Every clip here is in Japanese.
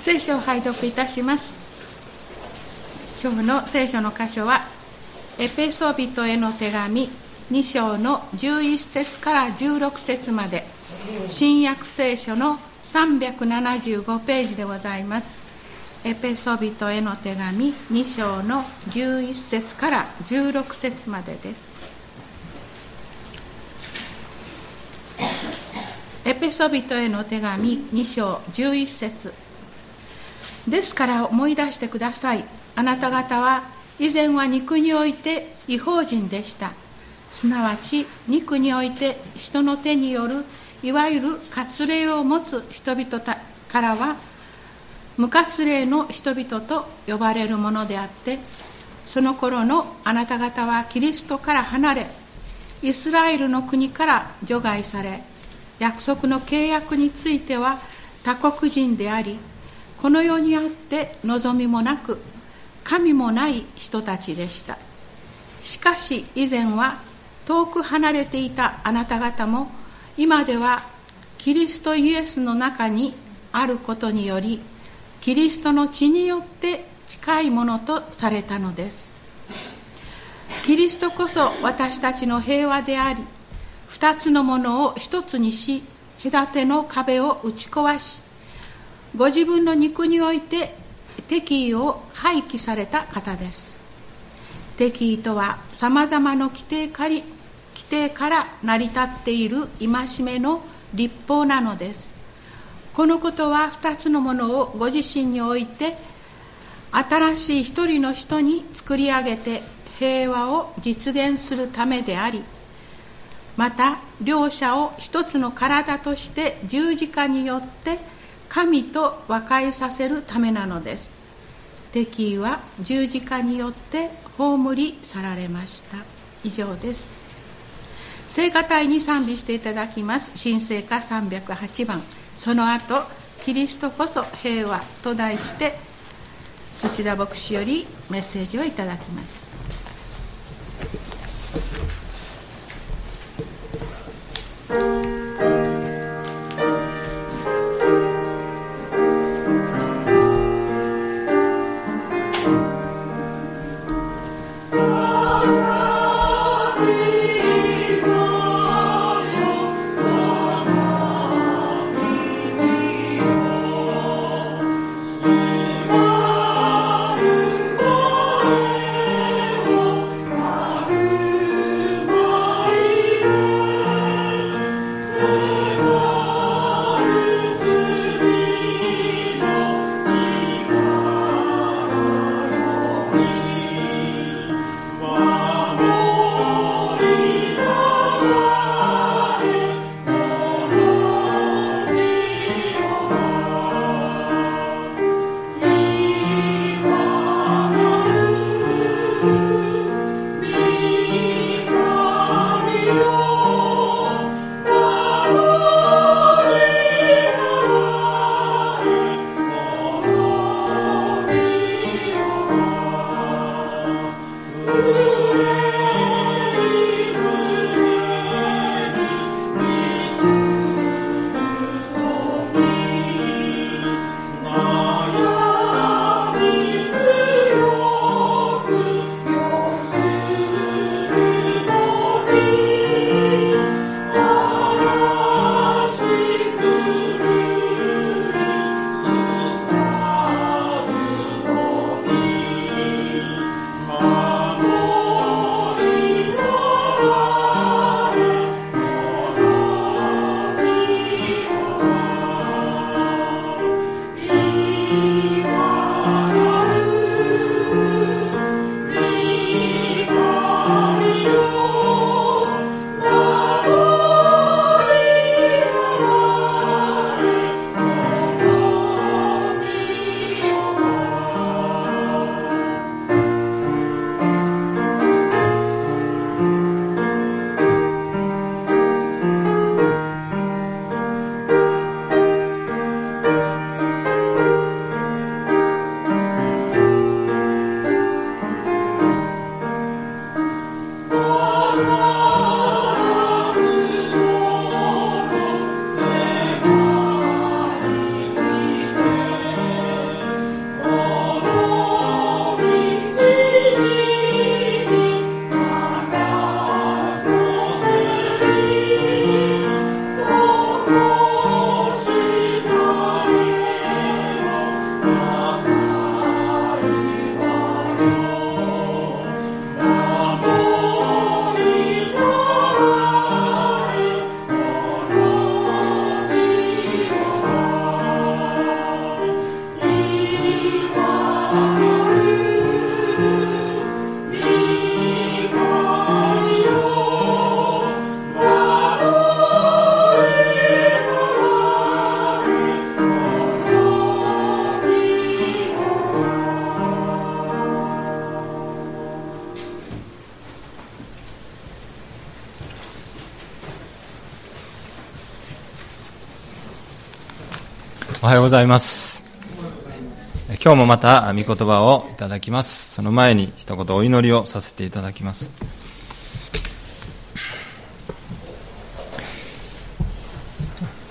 聖書を拝読いたします。今日の聖書の箇所はエペソビトへの手紙2章の11節から16節まで新約聖書の375ページでございます。エペソビトへの手紙2章の11節から16節までです。エペソビトへの手紙2章11節。ですから思い出してください。あなた方は以前は肉において違法人でした。すなわち肉において人の手によるいわゆる割礼を持つ人々からは無割礼の人々と呼ばれるものであってその頃のあなた方はキリストから離れイスラエルの国から除外され約束の契約については他国人でありこの世にあって望みもなく神もない人たちでした。しかし以前は遠く離れていたあなた方も今ではキリストイエスの中にあることによりキリストの血によって近いものとされたのです。キリストこそ私たちの平和であり二つのものを一つにし隔ての壁を打ち壊しご自分の肉において敵意を廃棄された方です。敵意とはさまざまな規定規定から成り立っている戒めの立法なのです。このことは2つのものをご自身において新しい一人の人に作り上げて平和を実現するためでありまた両者を一つの体として十字架によって神と和解させるためなのです。敵意は十字架によって葬り去られました。以上です。聖歌隊に賛美していただきます。神聖歌308番。その後キリストこそ平和と題して内田牧師よりメッセージをいただきます。ございます。今日もまた御言葉をいただきます。その前に一言お祈りをさせていただきます。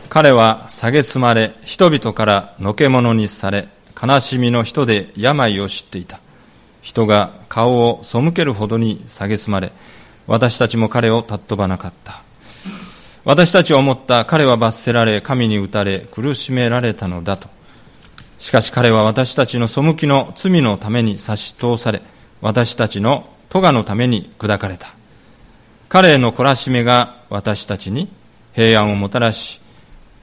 彼は蔑まれ人々からのけ者にされ悲しみの人で病を知っていた。人が顔を背けるほどに蔑まれ私たちも彼を尊ばなかった。私たちは思った彼は罰せられ神に打たれ苦しめられたのだと。しかし彼は私たちの背きの罪のために差し通され私たちの咎のために砕かれた。彼への懲らしめが私たちに平安をもたらし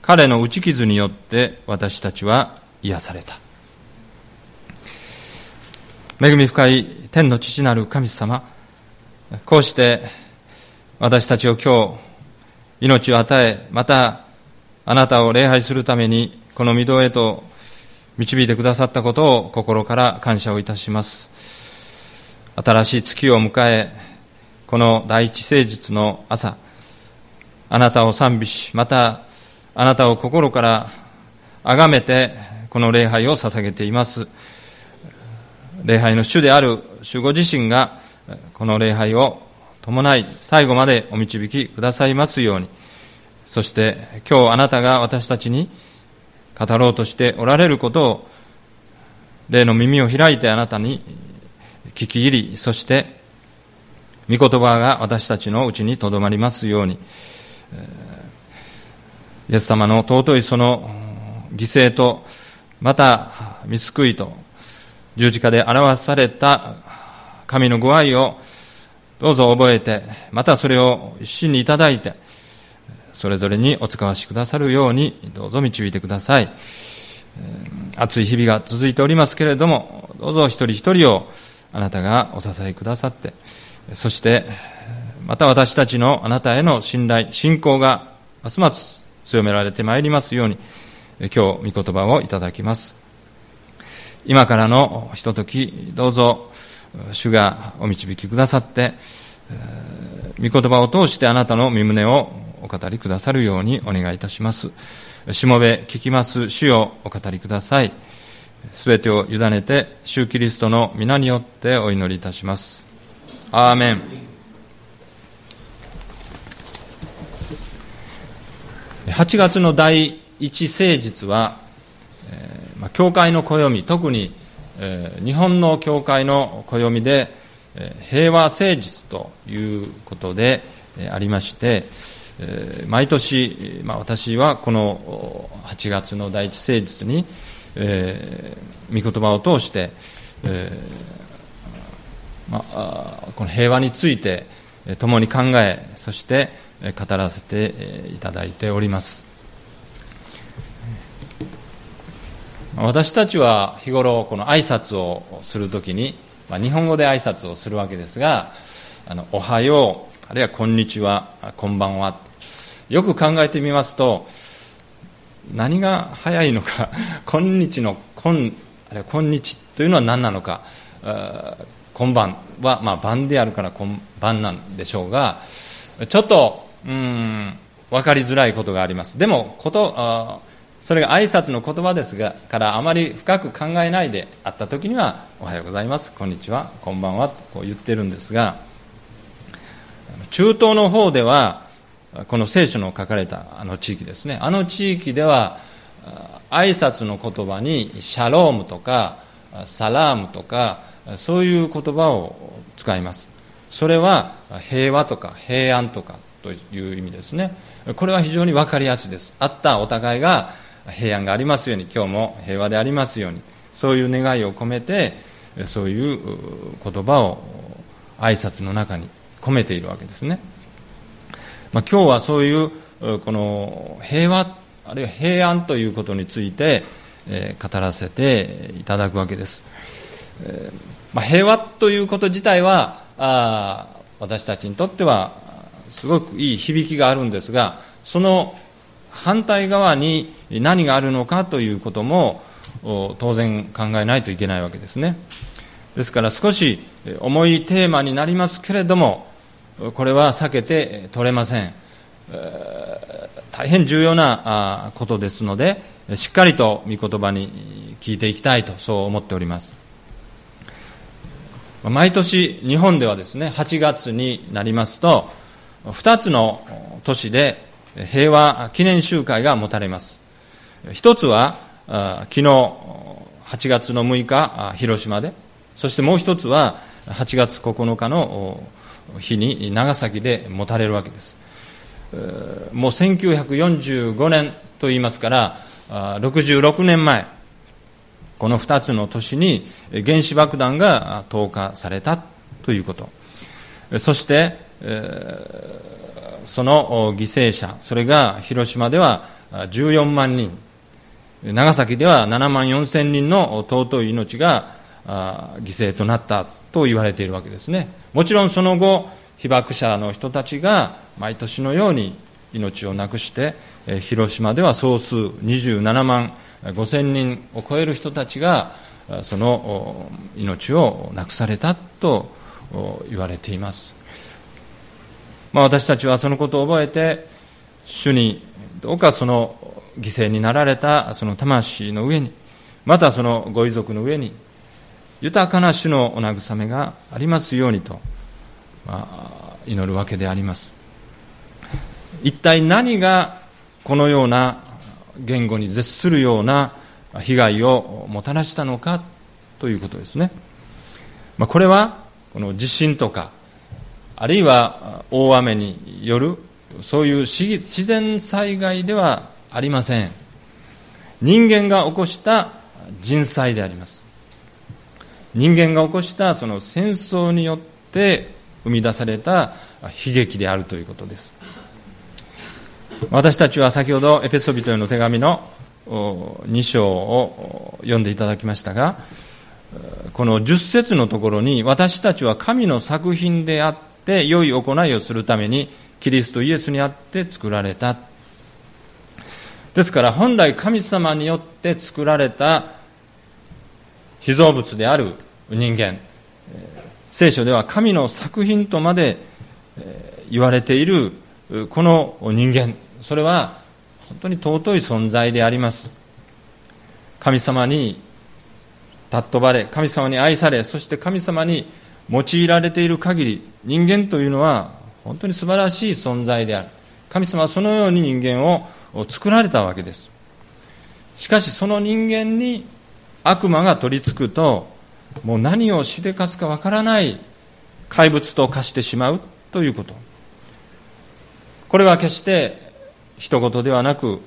彼の打ち傷によって私たちは癒された。恵み深い天の父なる神様こうして私たちを今日命を与え、またあなたを礼拝するためにこの御堂へと導いてくださったことを心から感謝をいたします。新しい月を迎え、この第一誠実の朝、あなたを賛美し、またあなたを心から崇めてこの礼拝を捧げています。礼拝の主である主ご自身がこの礼拝を伴い最後までお導きくださいますように。そして今日あなたが私たちに語ろうとしておられることを霊の耳を開いてあなたに聞き入りそして御言葉が私たちのうちにとどまりますように。イエス様の尊いその犠牲とまた見救いと十字架で表された神のご愛をどうぞ覚えて、またそれを一心にいただいて、それぞれにお使わしくださるように、どうぞ導いてください。暑い日々が続いておりますけれども、どうぞ一人一人をあなたがお支えくださって、そして、また私たちのあなたへの信頼、信仰がますます強められてまいりますように、今日御言葉をいただきます。今からのひととき、どうぞ、主がお導きくださって、御言葉を通してあなたの身旨をお語りくださるようにお願いいたします。しもべ聞きます主をお語りください。すべてを委ねて、主キリストの皆によってお祈りいたします。アーメン。8月の第一聖日は、えーまあ、教会の暦、特に日本の教会の暦で、平和誠実ということで、ありまして、毎年、まあ、私はこの8月の第一誠実に、えー、御言葉を通して、えー、まあ、この平和について共に考えそして語らせていただいております。私たちは日頃この挨拶をするときに、まあ、日本語で挨拶をするわけですがあのおはようあるいはこんにちはこんばんはよく考えてみますと何が早いのか今日のこんあるいは今日というのは何なのか今晩は、まあ、晩であるから今晩なんでしょうがちょっとうん分かりづらいことがあります。でもことそれが挨拶の言葉ですがからあまり深く考えないで会った時には「おはようございますこんにちはこんばんは」とこう言ってるんですが中東の方ではこの聖書の書かれたあの地域ですね。あの地域では挨拶の言葉にシャロームとかサラームとかそういう言葉を使います。それは平和とか平安とかという意味ですね。これは非常に分かりやすいです。あったお互いが平安がありますように今日も平和でありますようにそういう願いを込めてそういう言葉を挨拶の中に込めているわけですね、まあ、今日はそういうこの平和あるいは平安ということについて、え語らせていただくわけです、えまあ、平和ということ自体はあ私たちにとってはすごくいい響きがあるんですがその反対側に何があるのかということも当然考えないといけないわけですね。ですから少し重いテーマになりますけれどもこれは避けて取れません。大変重要なことですのでしっかりと御言葉に聞いていきたいとそう思っております。毎年日本ではですね8月になりますと2つの都市で平和記念集会が持たれます。一つは昨日8月の6日広島で。そしてもう一つは8月9日の日に長崎で持たれるわけです。もう1945年といいますから66年前この2つの年に原子爆弾が投下されたということ。そして、えその犠牲者それが広島では14万人。長崎では7万4千人の尊い命が犠牲となったと言われているわけですね。もちろんその後被爆者の人たちが毎年のように命をなくして広島では総数27万5000人を超える人たちがその命をなくされたと言われています、まあ、私たちはそのことを覚えて主にどうかその犠牲になられたその魂の上にまたそのご遺族の上に豊かな主のお慰めがありますようにと、まあ、祈るわけであります。一体何がこのような言語に絶するような被害をもたらしたのかということですね、まあ、これはこの地震とかあるいは大雨によるそういう自然災害ではありません。人間が起こした人災であります。人間が起こしたその戦争によって生み出された悲劇であるということです。私たちは先ほどエペソビトへの手紙の2章を読んでいただきましたがこの10節のところに私たちは神の作品であって良い行いをするためにキリストイエスにあって作られた。ですから本来神様によって作られた被造物である人間聖書では神の作品とまで言われているこの人間それは本当に尊い存在であります。神様に尊ばれ神様に愛されそして神様に用いられている限り人間というのは本当に素晴らしい存在である。神様はそのように人間を作られたわけです。しかしその人間に悪魔が取り付くともう何をしでかすかわからない怪物と化してしまうということ。これは決して一言ではなく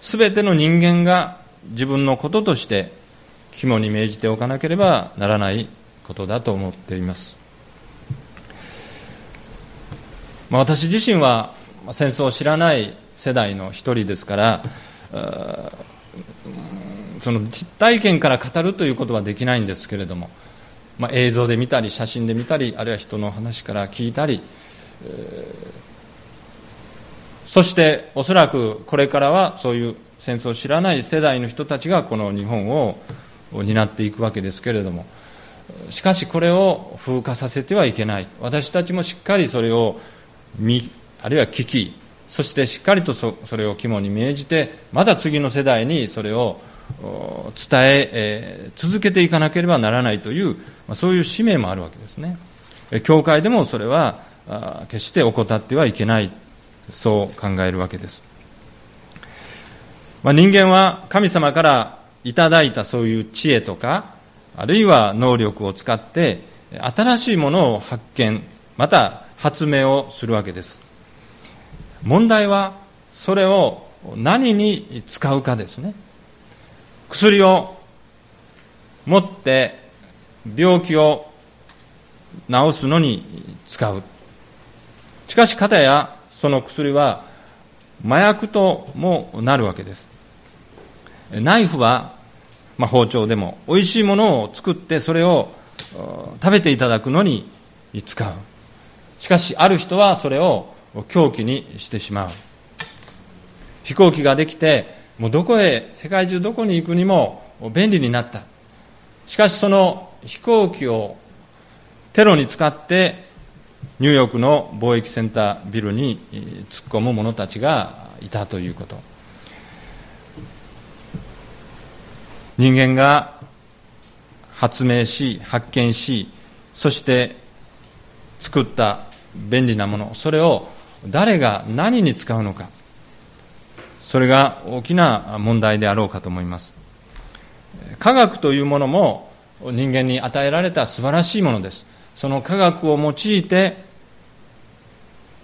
全ての人間が自分のこととして肝に銘じておかなければならないことだと思っています、まあ、私自身は戦争を知らない世代の一人ですからその実体験から語るということはできないんですけれども、まあ、映像で見たり写真で見たりあるいは人の話から聞いたり、そしておそらくこれからはそういう戦争を知らない世代の人たちがこの日本を担っていくわけですけれどもしかしこれを風化させてはいけない。私たちもしっかりそれを見あるいは聞きそしてしっかりとそれを肝に銘じてまた次の世代にそれを伝ええー、続けていかなければならないというそういう使命もあるわけですね。教会でもそれは決して怠ってはいけないそう考えるわけです、まあ、人間は神様からいただいたそういう知恵とかあるいは能力を使って新しいものを発見また発明をするわけです。問題はそれを何に使うかですね。薬を持って病気を治すのに使う。しかし方やその薬は麻薬ともなるわけです。ナイフは、まあ、包丁でも美味しいものを作ってそれを食べていただくのに使う。しかしある人はそれを凶器にしてしまう。飛行機ができてもうどこへ世界中どこに行くにも便利になった。しかしその飛行機をテロに使ってニューヨークの貿易センタービルに突っ込む者たちがいたということ。人間が発明し発見しそして作った便利なもの。それを誰が何に使うのか。それが大きな問題であろうかと思います。科学というものも人間に与えられた素晴らしいものです。その科学を用いて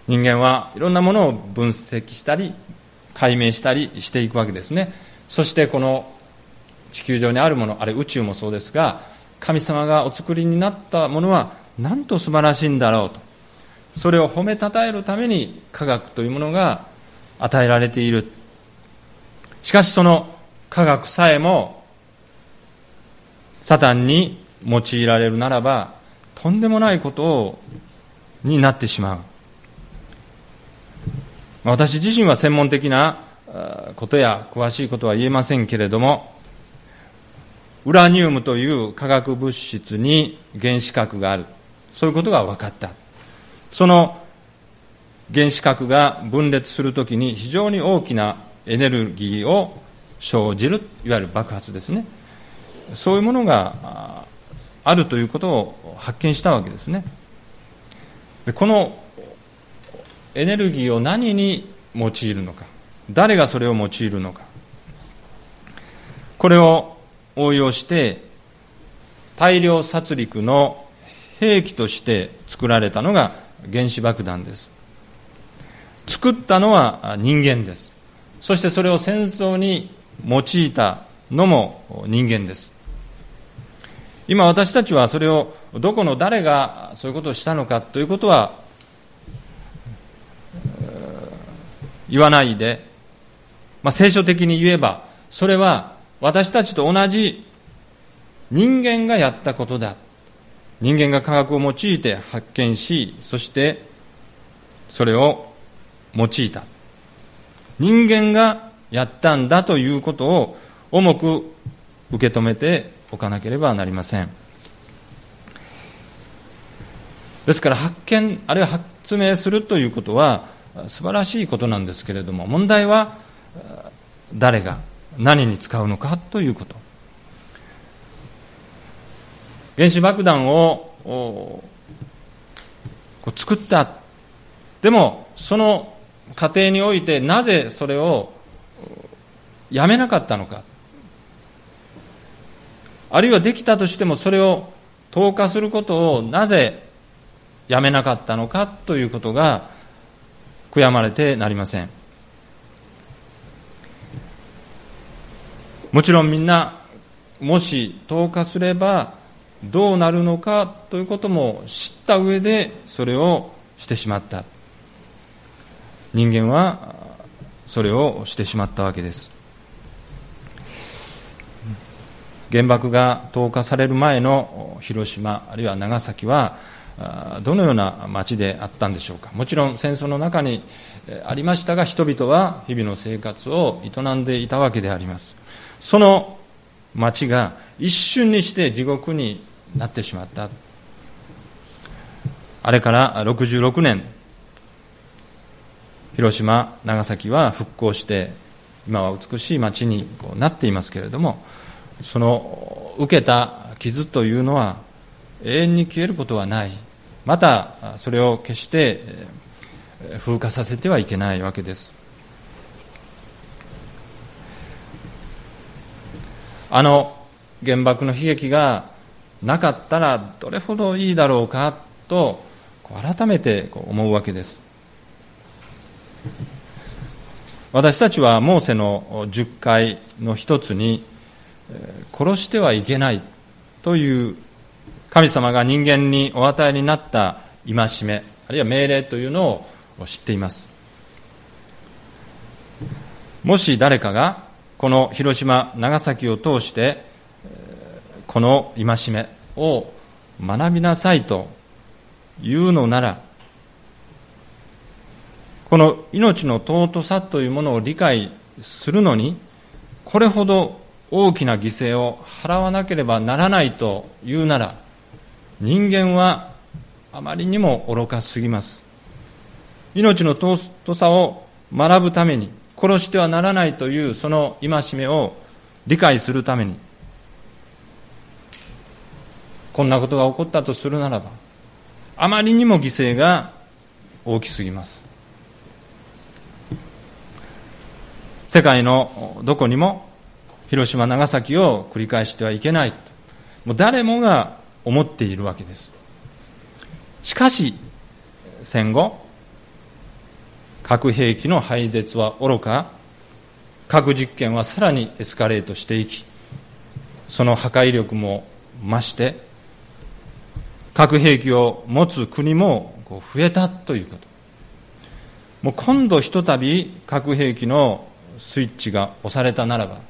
人間はいろんなものを分析したり解明したりしていくわけですね。そしてこの地球上にあるものあれ宇宙もそうですが神様がお作りになったものはなんと素晴らしいんだろうと。それを褒めたたえるために科学というものが与えられている。しかしその科学さえもサタンに用いられるならばとんでもないことをになってしまう。私自身は専門的なことや詳しいことは言えませんけれどもウラニウムという化学物質に原子核がある。そういうことが分かった。その原子核が分裂するときに非常に大きなエネルギーを生じるいわゆる爆発ですね。そういうものがあるということを発見したわけですね。でこのエネルギーを何に用いるのか。誰がそれを用いるのか。これを応用して大量殺戮の兵器として作られたのが原子爆弾です。作ったのは人間です。そしてそれを戦争に用いたのも人間です。今私たちはそれをどこの誰がそういうことをしたのかということは言わないで、まあ、聖書的に言えばそれは私たちと同じ人間がやったことだ。人間が科学を用いて発見しそしてそれを用いた。人間がやったんだということを重く受け止めておかなければなりません。ですから発見あるいは発明するということは素晴らしいことなんですけれども問題は誰が何に使うのかということ。原子爆弾を作った。でもその過程においてなぜそれをやめなかったのか。あるいはできたとしてもそれを投下することをなぜやめなかったのかということが悔やまれてなりません。もちろんみんなもし投下すればどうなるのかということも知った上でそれをしてしまった。人間はそれをしてしまったわけです。原爆が投下される前の広島あるいは長崎はどのような町であったんでしょうか。もちろん戦争の中にありましたが人々は日々の生活を営んでいたわけであります。その町が一瞬にして地獄になってしまった。あれから66年。広島長崎は復興して今は美しい町になっていますけれどもその受けた傷というのは永遠に消えることはない。またそれを決して風化させてはいけないわけです。あの原爆の悲劇がなかったらどれほどいいだろうかと改めて思うわけです。私たちはモーセの10回の一つに殺してはいけないという神様が人間にお与えになった戒めあるいは命令というのを知っています。もし誰かがこの広島長崎を通してこの戒めを学びなさいというのならこの命の尊さというものを理解するのにこれほど大きな犠牲を払わなければならないというなら人間はあまりにも愚かすぎます。命の尊さを学ぶために殺してはならないというその戒めを理解するためにこんなことが起こったとするならばあまりにも犠牲が大きすぎます。世界のどこにも広島長崎を繰り返してはいけないともう誰もが思っているわけです。しかし戦後核兵器の廃絶はおろか。核実験はさらにエスカレートしていきその破壊力も増して核兵器を持つ国も増えたということ。もう今度ひとたび核兵器のスイッチが押されたならば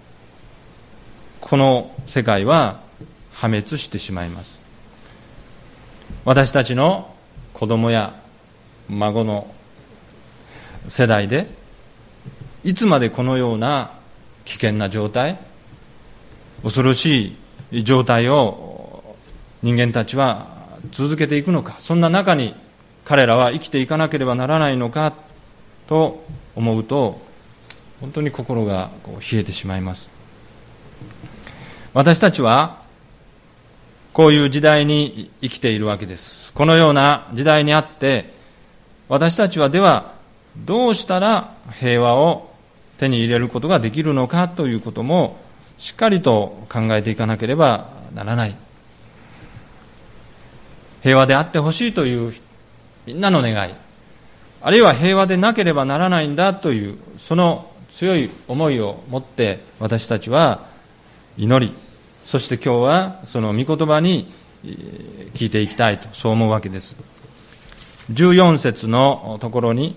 この世界は破滅してしまいます。私たちの子供や孫の世代でいつまでこのような危険な状態恐ろしい状態を人間たちは続けていくのかそんな中に彼らは生きていかなければならないのかと思うと本当に心が冷えてしまいます。私たちはこういう時代に生きているわけです。このような時代にあって私たちはではどうしたら平和を手に入れることができるのかということもしっかりと考えていかなければならない。平和であってほしいというみんなの願い。あるいは平和でなければならないんだというその強い思いを持って私たちは祈り。そして今日はその御言葉に聞いていきたいとそう思うわけです。14節のところに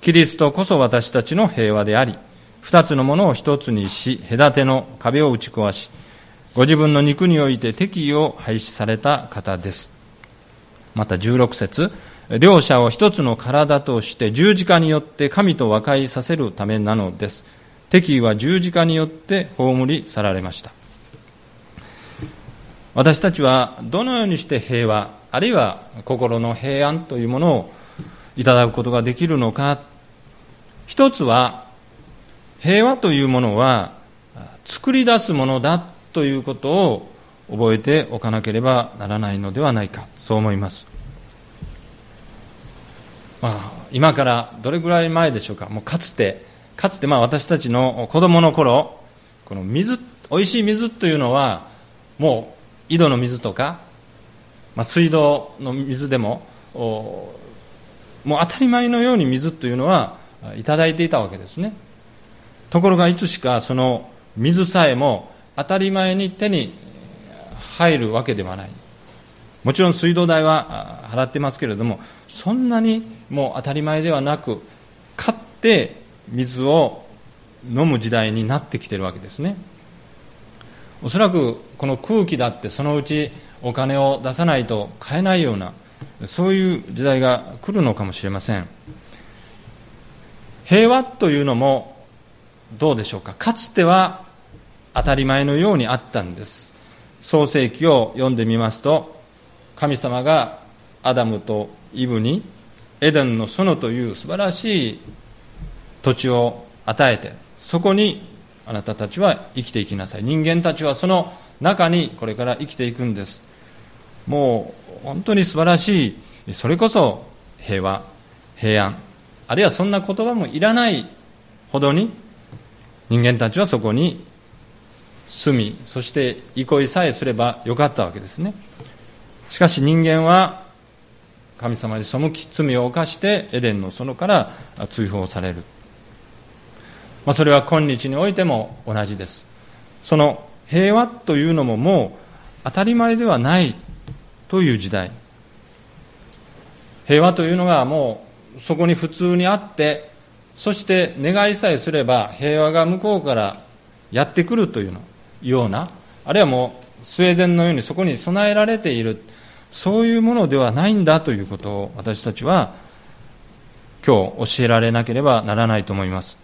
キリストこそ私たちの平和であり二つのものを一つにし隔ての壁を打ち壊しご自分の肉において敵意を廃止された方です。また16節両者を一つの体として十字架によって神と和解させるためなのです。敵意は十字架によって葬り去られました。私たちはどのようにして平和あるいは心の平安というものをいただくことができるのか。一つは平和というものは作り出すものだということを覚えておかなければならないのではないか。そう思います、まあ、今からどれぐらい前でしょうか。もうかつてかつてまあ私たちの子供の頃この水おいしい水というのはもう井戸の水とか、まあ、水道の水でももう当たり前のように水というのはいただいていたわけですね。ところがいつしかその水さえも当たり前に手に入るわけではない。もちろん水道代は払ってますけれどもそんなにもう当たり前ではなく買って水を飲む時代になってきてるわけですね。おそらくこの空気だってそのうちお金を出さないと買えないようなそういう時代が来るのかもしれません。平和というのもどうでしょうか。かつては当たり前のようにあったんです。創世記を読んでみますと神様がアダムとイブにエデンの園という素晴らしい土地を与えてそこにあなたたちは生きていきなさい。人間たちはその中にこれから生きていくんです。もう本当に素晴らしい。それこそ平和平安。あるいはそんな言葉もいらないほどに人間たちはそこに住みそして憩いさえすればよかったわけですね。しかし人間は神様に背き罪を犯してエデンの園から追放される、まあ、それは今日においても同じです。その平和というのももう当たり前ではないという時代。平和というのがもうそこに普通にあってそして願いさえすれば平和が向こうからやってくるというのようなあるいはもうスウェーデンのようにそこに備えられているそういうものではないんだということを私たちは今日教えられなければならないと思います。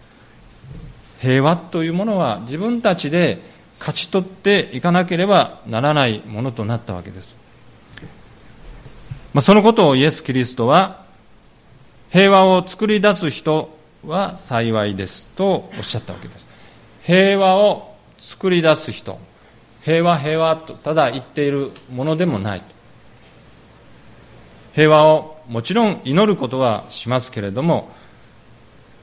平和というものは自分たちで勝ち取っていかなければならないものとなったわけです。まあ、そのことをイエス・キリストは平和を作り出す人は幸いですとおっしゃったわけです。平和を作り出す人。平和平和とただ言っているものでもない平和をもちろん祈ることはしますけれども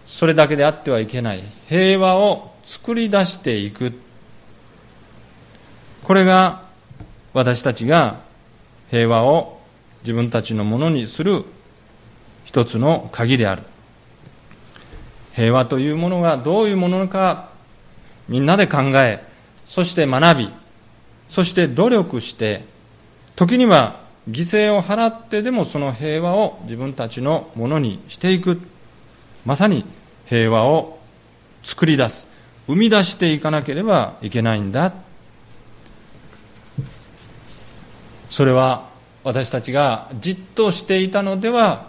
それだけであってはいけない。平和を作り出していく。これが私たちが平和を自分たちのものにする一つの鍵である。平和というものがどういうものかみんなで考えそして学びそして努力して時には犠牲を払ってでもその平和を自分たちのものにしていく。まさに平和を作り出す。生み出していかなければいけないんだ。それは私たちがじっとしていたのでは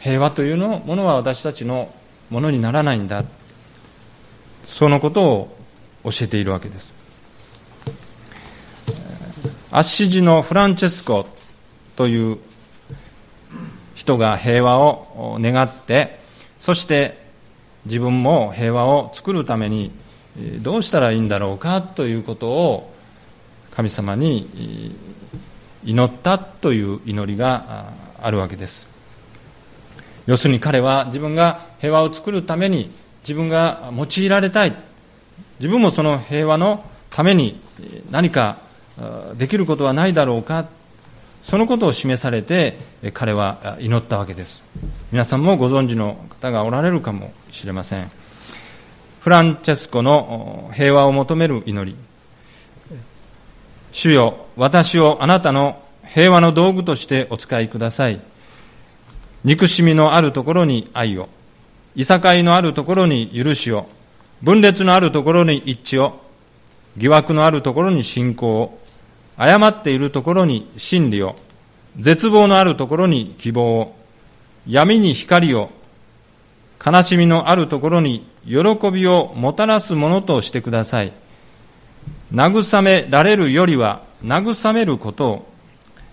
平和というのものは私たちのものにならないんだ。そのことを教えているわけです。アッシジのフランチェスコという人が平和を願ってそして自分も平和を作るためにどうしたらいいんだろうかということを神様に祈ったという祈りがあるわけです。要するに彼は自分が平和を作るために自分が用いられたい。自分もその平和のために何かできることはないだろうか。そのことを示されて彼は祈ったわけです。皆さんもご存知の方がおられるかもしれません。フランチェスコの平和を求める祈り。主よ私をあなたの平和の道具としてお使いください憎しみのあるところに愛をいさかいのあるところに許しを分裂のあるところに一致を疑惑のあるところに信仰を誤っているところに真理を、絶望のあるところに希望を、闇に光を、悲しみのあるところに喜びをもたらすものとしてください。慰められるよりは慰めることを、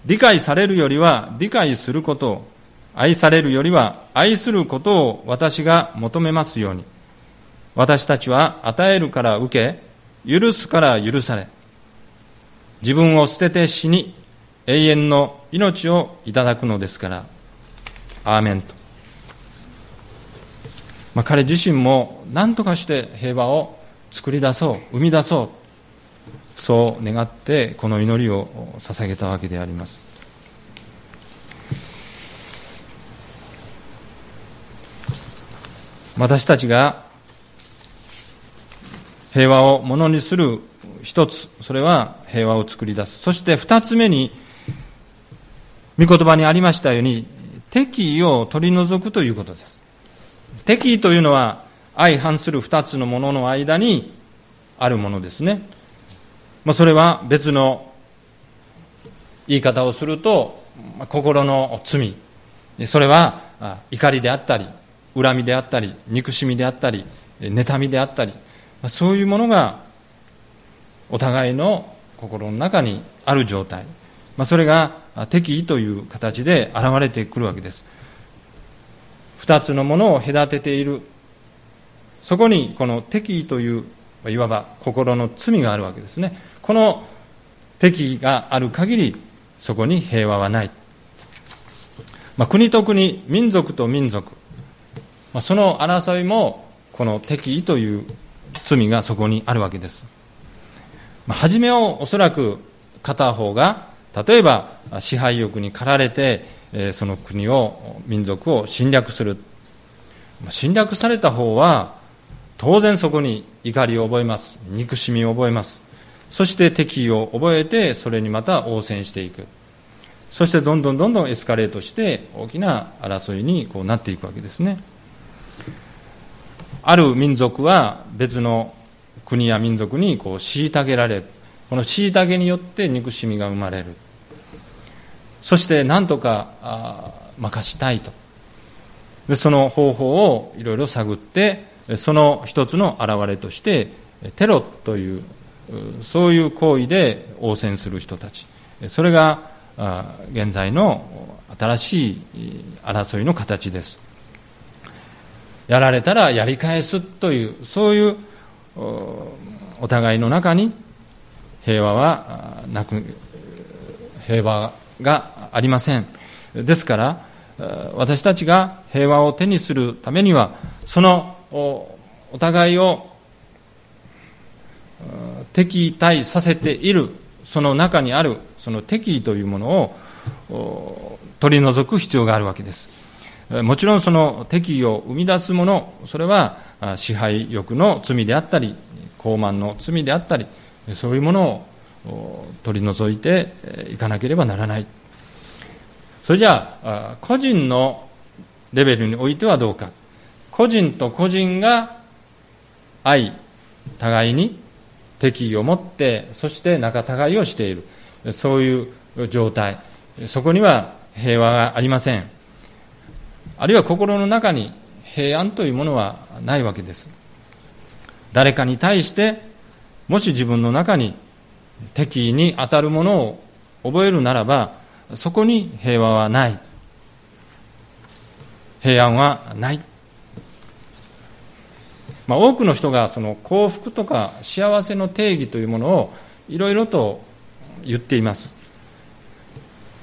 理解されるよりは理解することを、愛されるよりは愛することを私が求めますように。私たちは与えるから受け、許すから許され、自分を捨てて死に永遠の命をいただくのですからアーメンと、まあ、彼自身も何とかして平和を作り出そう生み出そうそう願ってこの祈りを捧げたわけであります私たちが平和をものにする一つ、それは平和を作り出す。そして二つ目に、御言葉にありましたように、敵意を取り除くということです。敵意というのは、相反する二つのものの間にあるものですね。まあ、それは別の言い方をするとま、心の罪。それは怒りであったり、恨みであったり、憎しみであったり、妬みであったりま、そういうものがお互いの心の中にある状態、まあ、それが敵意という形で現れてくるわけです。二つのものを隔てている。そこにこの敵意といういわば心の罪があるわけですね。この敵意がある限りそこに平和はない、まあ、国と国民族と民族、まあ、その争いもこの敵意という罪がそこにあるわけです。ま初めはおそらく片方が例えば支配欲に駆られてその国を民族を侵略する。侵略された方は当然そこに怒りを覚えます。憎しみを覚えます。そして敵意を覚えてそれにまた応戦していく。そしてどんどんどんどんエスカレートして大きな争いにこうなっていくわけですね。ある民族は別の国や民族にこう虐げられる。この虐げによって憎しみが生まれる。そして何とかあ任したいと。でその方法をいろいろ探ってその一つの表れとしてテロというそういう行為で応戦する人たち。それが現在の新しい争いの形です。やられたらやり返すというそういうお互いの中に平和はなく平和がありません。ですから私たちが平和を手にするためにはそのお互いを敵対させているその中にあるその敵意というものを取り除く必要があるわけです。もちろんその敵意を生み出すものそれは支配欲の罪であったり傲慢の罪であったりそういうものを取り除いていかなければならない。それじゃあ個人のレベルにおいてはどうか。個人と個人が愛互いに敵意を持ってそして仲違いをしている。そういう状態。そこには平和がありません。あるいは心の中に平安というものはないわけです。誰かに対してもし自分の中に敵意に当たるものを覚えるならばそこに平和はない。平安はない。まあ、多くの人がその幸福とか幸せの定義というものをいろいろと言っています。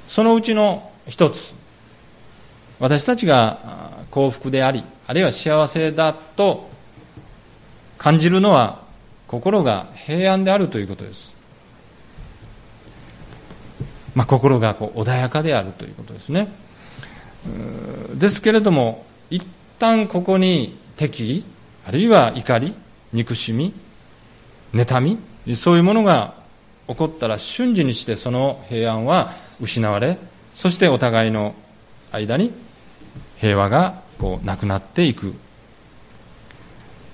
そのうちの一つ私たちが幸福でありあるいは幸せだと感じるのは心が平安であるということです、まあ、心がこう穏やかであるということですね。ですけれども一旦ここに敵あるいは怒り憎しみ妬みそういうものが起こったら瞬時にしてその平安は失われそしてお互いの間に平和がこうなくなっていく。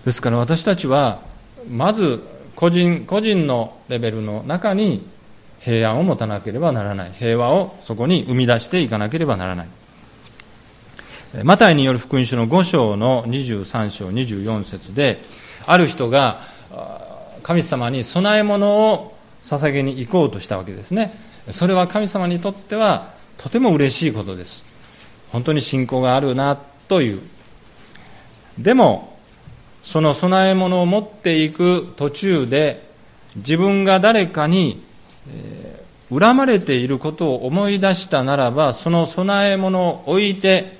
ですから私たちはまず個人個人のレベルの中に平安を持たなければならない。平和をそこに生み出していかなければならない。マタイによる福音書の5章の23章24節である人が神様に供え物を捧げに行こうとしたわけですね。それは神様にとってはとても嬉しいことです。本当に信仰があるなという。でもその供え物を持っていく途中で自分が誰かに、えー、恨まれていることを思い出したならばその供え物を置いて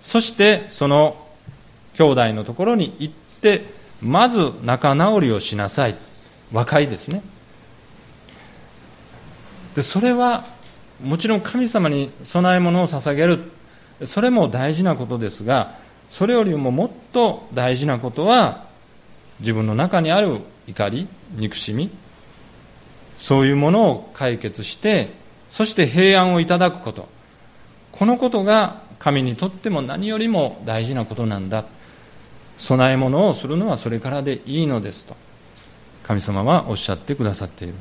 そしてその兄弟のところに行ってまず仲直りをしなさい。和解ですね。でそれはもちろん神様に供え物を捧げる。それも大事なことですがそれよりももっと大事なことは自分の中にある怒り憎しみそういうものを解決してそして平安をいただくこと。このことが神にとっても何よりも大事なことなんだ。供え物をするのはそれからでいいのですと。神様はおっしゃってくださっている。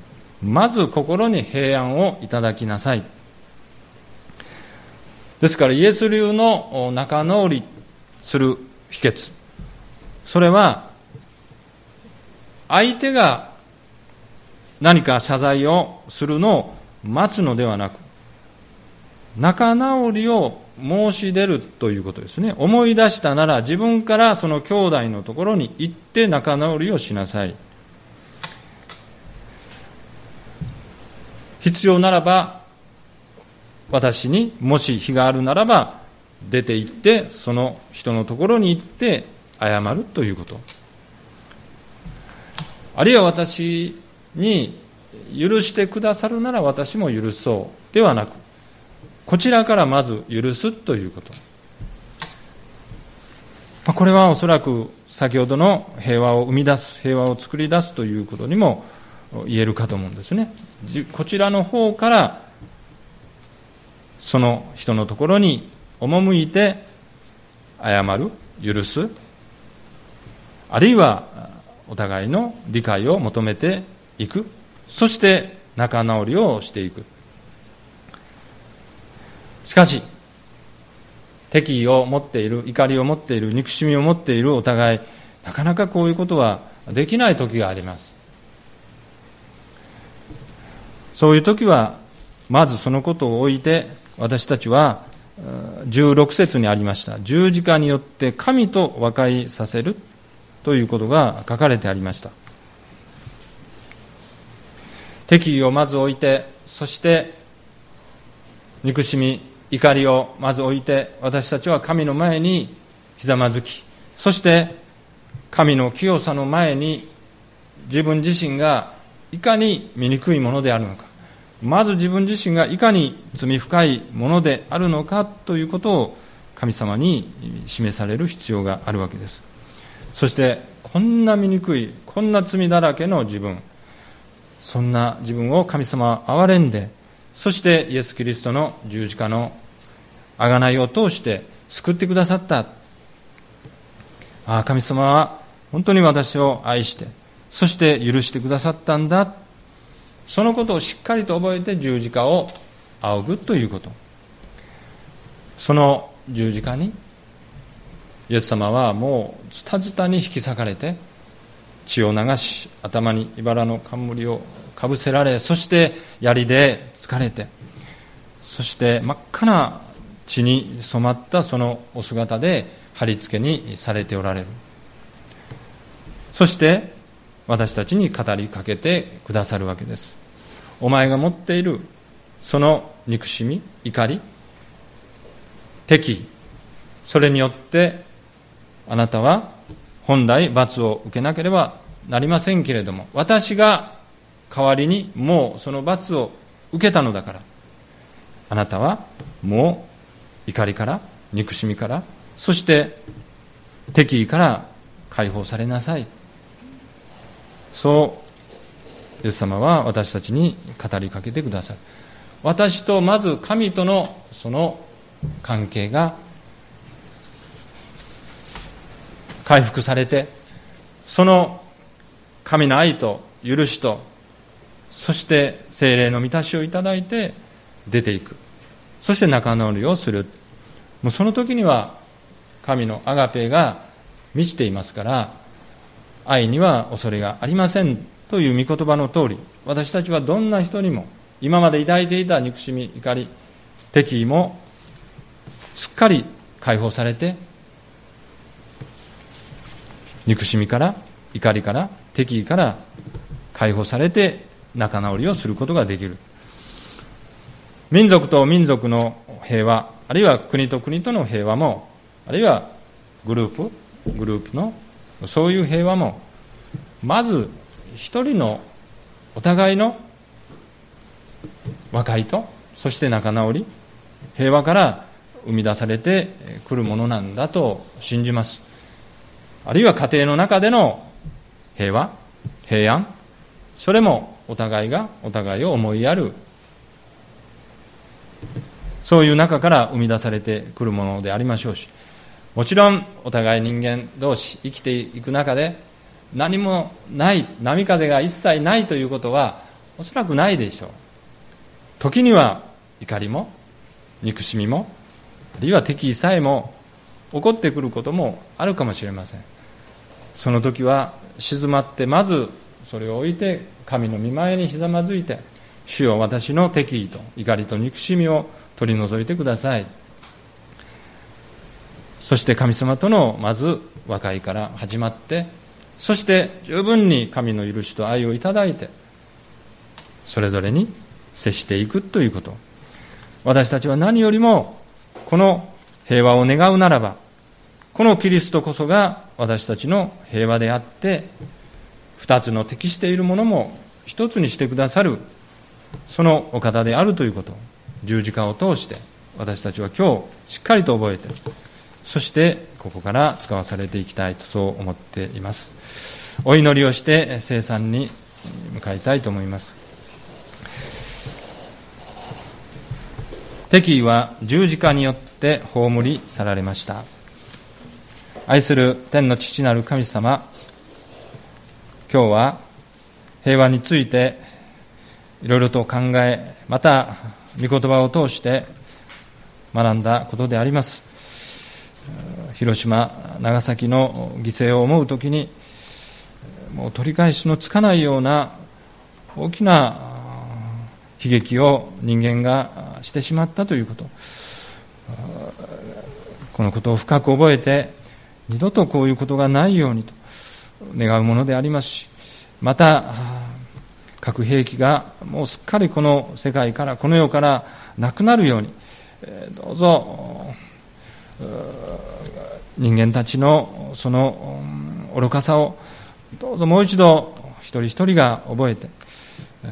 まず心に平安をいただきなさい。ですからイエス流の仲直りする秘訣。それは相手が何か謝罪をするのを待つのではなく仲直りを申し出るということですね。思い出したなら自分からその兄弟のところに行って仲直りをしなさい。必要ならば私にもし非があるならば出て行ってその人のところに行って謝るということ。あるいは私に許してくださるなら私も許そう。ではなくこちらからまず許すということ。これはおそらく先ほどの平和を生み出す、平和を作り出すということにも言えるかと思うんですね。こちらの方からその人のところに赴いて謝る、許す、あるいはお互いの理解を求めていく、そして仲直りをしていく。しかし、敵意を持っている、怒りを持っている、憎しみを持っているお互い、なかなかこういうことはできない時があります。そういう時は、まずそのことを置いて、私たちは、16節にありました、十字架によって神と和解させるということが書かれてありました。敵意をまず置いてそして憎しみ怒りをまず置いて私たちは神の前にひざまずきそして神の清さの前に自分自身がいかに醜いものであるのか。まず自分自身がいかに罪深いものであるのかということを神様に示される必要があるわけです。そしてこんな醜いこんな罪だらけの自分そんな自分を神様は憐れんでそしてイエス・キリストの十字架の贖いを通して救ってくださった。ああ神様は本当に私を愛してそして許してくださったんだ。そのことをしっかりと覚えて十字架を仰ぐということ。その十字架にイエス様はもうズタズタに引き裂かれて血を流し頭に茨の冠をかぶせられそして槍で疲れてそして真っ赤な血に染まったそのお姿で貼り付けにされておられる。そして私たちに語りかけてくださるわけです。お前が持っているその憎しみ怒り敵それによってあなたは本来罰を受けなければなりませんけれども私が代わりにもうその罰を受けたのだから。あなたはもう怒りから憎しみからそして敵意から解放されなさい。そうイエス様は私たちに語りかけてくださる。私とまず神とのその関係が回復されてその神の愛と許しとそして精霊の満たしをいただいて出ていく。そして仲直りをする。もうその時には神のアガペが満ちていますから愛には恐れがありません。という御言葉の通り私たちはどんな人にも今まで抱いていた憎しみ怒り敵意もすっかり解放されて憎しみから怒りから敵意から解放されて仲直りをすることができる。民族と民族の平和あるいは国と国との平和もあるいはグループグループのそういう平和もまず一人のお互いの和解とそして仲直り平和から生み出されてくるものなんだと信じます。あるいは家庭の中での平和平安それもお互いがお互いを思いやる。そういう中から生み出されてくるものでありましょうしもちろんお互い人間同士生きていく中で何もない波風が一切ないということはおそらくないでしょう。時には怒りも憎しみもあるいは敵意さえも起こってくることもあるかもしれません。その時は静まってまずそれを置いて神の御前にひざまずいて主よ私の敵意と怒りと憎しみを取り除いてください。そして神様とのまず和解から始まってそして十分に神の許しと愛をいただいてそれぞれに接していくということ。私たちは何よりもこの平和を願うならばこのキリストこそが私たちの平和であって二つの適しているものも一つにしてくださるそのお方であるということ十字架を通して私たちは今日しっかりと覚えてそしてここから使わされていきたいとそう思っています。お祈りをして生産に向かいたいと思います。敵意は十字架によって葬り去られました。愛する天の父なる神様今日は平和についていろいろと考えまた御言葉を通して学んだことであります。広島、長崎の犠牲を思うときに、もう取り返しのつかないような大きな悲劇を人間がしてしまったということ、このことを深く覚えて、二度とこういうことがないようにと。願うものでありますし、また、核兵器がもうすっかりこの世界からこの世からなくなるようにどうぞ人間たちのその愚かさをどうぞもう一度一人一人が覚えて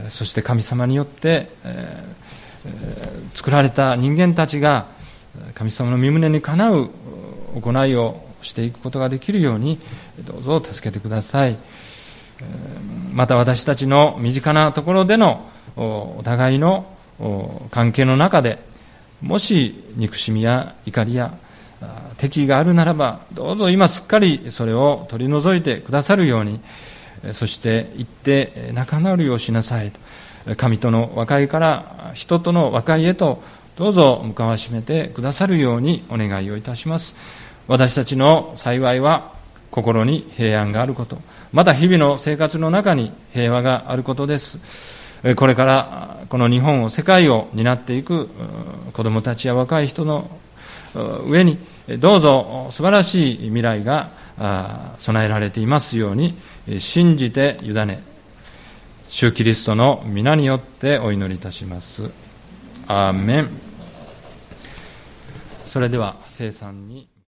そして神様によって作られた人間たちが神様の身胸にかなう行いをしていくことができるようにどうぞ助けてください。また私たちの身近なところでのお互いの関係の中でもし憎しみや怒りや敵意があるならばどうぞ今すっかりそれを取り除いてくださるようにそして行って仲直りをしなさいと。神との和解から人との和解へとどうぞ向かわしめてくださるようにお願いをいたします。私たちの幸いは心に平安があること。また日々の生活の中に平和があることです。これからこの日本を世界を担っていく子どもたちや若い人の上にどうぞ素晴らしい未来が備えられていますように信じて委ね主キリストの皆によってお祈りいたします。アーメン。それでは生産に。